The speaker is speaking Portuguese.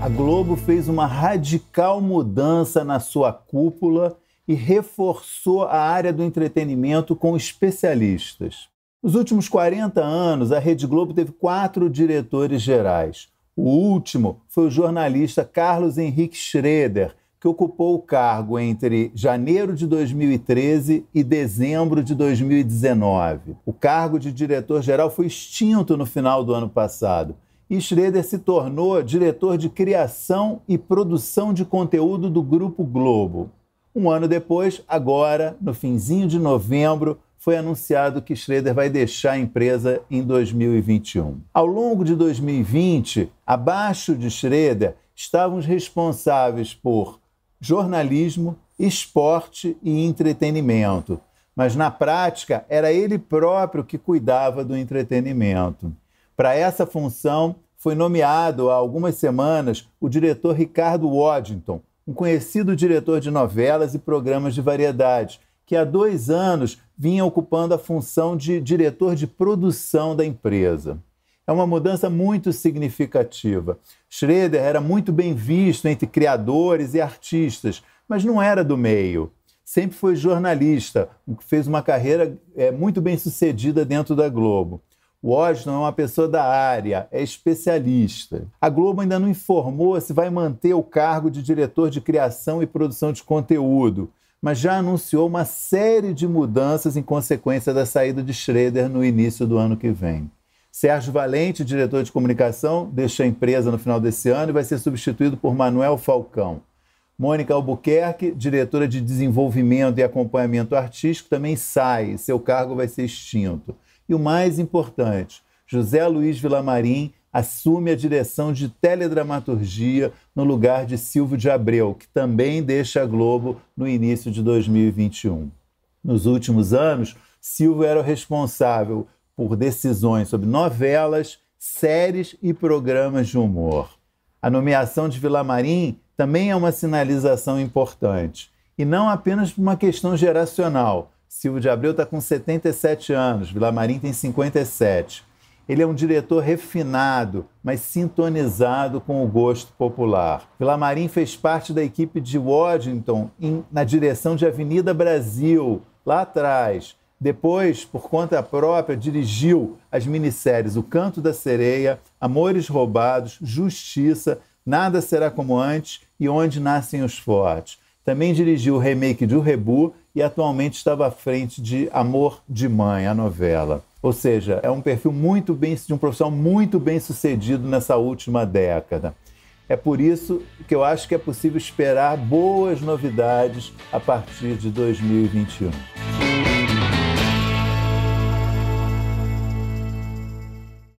a Globo fez uma radical mudança na sua cúpula e reforçou a área do entretenimento com especialistas. Nos últimos 40 anos, a Rede Globo teve quatro diretores gerais. O último foi o jornalista Carlos Henrique Schroeder, que ocupou o cargo entre janeiro de 2013 e dezembro de 2019. O cargo de diretor-geral foi extinto no final do ano passado e Schroeder se tornou diretor de criação e produção de conteúdo do Grupo Globo. Um ano depois, agora, no finzinho de novembro, foi anunciado que Schroeder vai deixar a empresa em 2021. Ao longo de 2020, abaixo de Schroeder, estavam os responsáveis por jornalismo, esporte e entretenimento. Mas na prática, era ele próprio que cuidava do entretenimento. Para essa função, foi nomeado há algumas semanas o diretor Ricardo Waddington, um conhecido diretor de novelas e programas de variedades, que há dois anos vinha ocupando a função de diretor de produção da empresa. É uma mudança muito significativa. Schroeder era muito bem visto entre criadores e artistas, mas não era do meio. Sempre foi jornalista, fez uma carreira é, muito bem sucedida dentro da Globo. Washington é uma pessoa da área, é especialista. A Globo ainda não informou se vai manter o cargo de diretor de criação e produção de conteúdo, mas já anunciou uma série de mudanças em consequência da saída de Schroeder no início do ano que vem. Sérgio Valente, diretor de comunicação, deixa a empresa no final desse ano e vai ser substituído por Manuel Falcão. Mônica Albuquerque, diretora de desenvolvimento e acompanhamento artístico, também sai, seu cargo vai ser extinto. E o mais importante, José Luiz Vilamarim assume a direção de teledramaturgia no lugar de Silvio de Abreu, que também deixa a Globo no início de 2021. Nos últimos anos, Silvio era o responsável por decisões sobre novelas, séries e programas de humor. A nomeação de Vilamarim também é uma sinalização importante, e não apenas por uma questão geracional. Silvio de Abreu está com 77 anos, Vilamarim tem 57. Ele é um diretor refinado, mas sintonizado com o gosto popular. Vilamarim fez parte da equipe de Waddington em, na direção de Avenida Brasil, lá atrás, depois, por conta própria, dirigiu as minisséries O Canto da Sereia, Amores Roubados, Justiça, Nada Será Como Antes e Onde Nascem os Fortes. Também dirigiu o remake de O Rebu e atualmente estava à frente de Amor de Mãe, a novela. Ou seja, é um perfil muito bem, de um profissional muito bem sucedido nessa última década. É por isso que eu acho que é possível esperar boas novidades a partir de 2021.